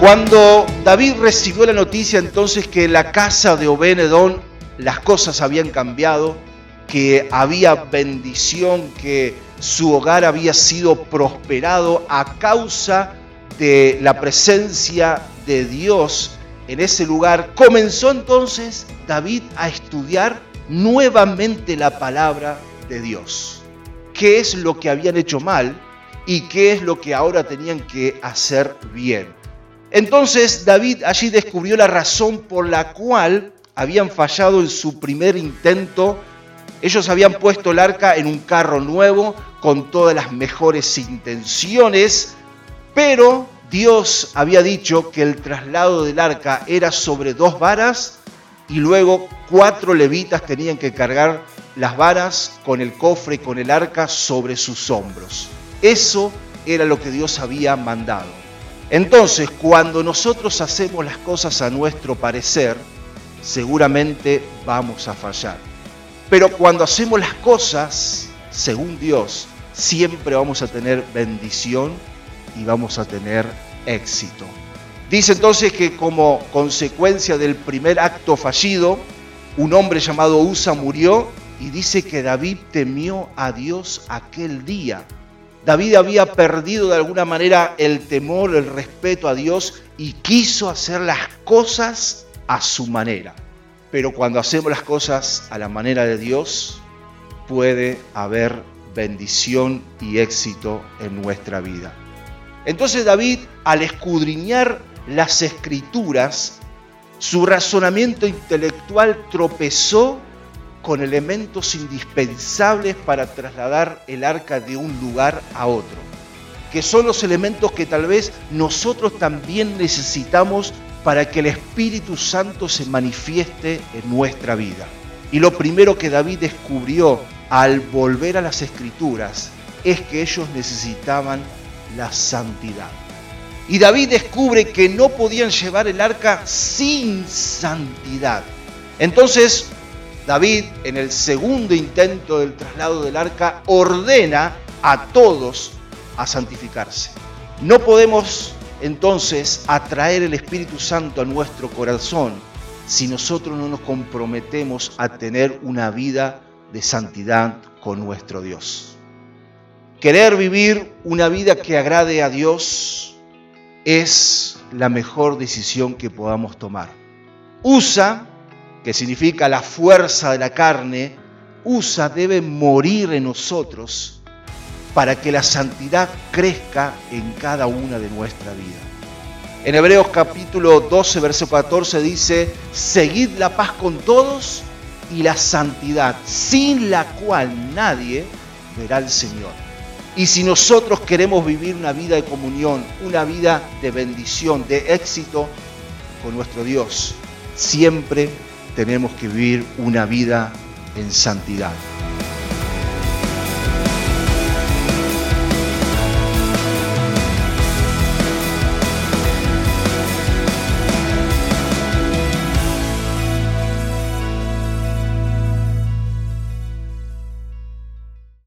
Cuando David recibió la noticia entonces que en la casa de Obededón las cosas habían cambiado, que había bendición, que su hogar había sido prosperado a causa de la presencia de Dios en ese lugar, comenzó entonces David a estudiar nuevamente la palabra de Dios. ¿Qué es lo que habían hecho mal y qué es lo que ahora tenían que hacer bien? Entonces David allí descubrió la razón por la cual habían fallado en su primer intento. Ellos habían puesto el arca en un carro nuevo con todas las mejores intenciones, pero Dios había dicho que el traslado del arca era sobre dos varas y luego cuatro levitas tenían que cargar las varas con el cofre y con el arca sobre sus hombros. Eso era lo que Dios había mandado. Entonces, cuando nosotros hacemos las cosas a nuestro parecer, seguramente vamos a fallar. Pero cuando hacemos las cosas según Dios, siempre vamos a tener bendición y vamos a tener éxito. Dice entonces que como consecuencia del primer acto fallido, un hombre llamado Usa murió y dice que David temió a Dios aquel día. David había perdido de alguna manera el temor, el respeto a Dios y quiso hacer las cosas a su manera. Pero cuando hacemos las cosas a la manera de Dios, puede haber bendición y éxito en nuestra vida. Entonces David, al escudriñar las escrituras, su razonamiento intelectual tropezó con elementos indispensables para trasladar el arca de un lugar a otro, que son los elementos que tal vez nosotros también necesitamos para que el Espíritu Santo se manifieste en nuestra vida. Y lo primero que David descubrió al volver a las escrituras es que ellos necesitaban la santidad. Y David descubre que no podían llevar el arca sin santidad. Entonces, David, en el segundo intento del traslado del arca, ordena a todos a santificarse. No podemos entonces atraer el Espíritu Santo a nuestro corazón si nosotros no nos comprometemos a tener una vida de santidad con nuestro Dios. Querer vivir una vida que agrade a Dios es la mejor decisión que podamos tomar. Usa, que significa la fuerza de la carne, usa debe morir en nosotros para que la santidad crezca en cada una de nuestra vida. En Hebreos capítulo 12, verso 14 dice, seguid la paz con todos y la santidad, sin la cual nadie verá al Señor. Y si nosotros queremos vivir una vida de comunión, una vida de bendición, de éxito con nuestro Dios, siempre tenemos que vivir una vida en santidad.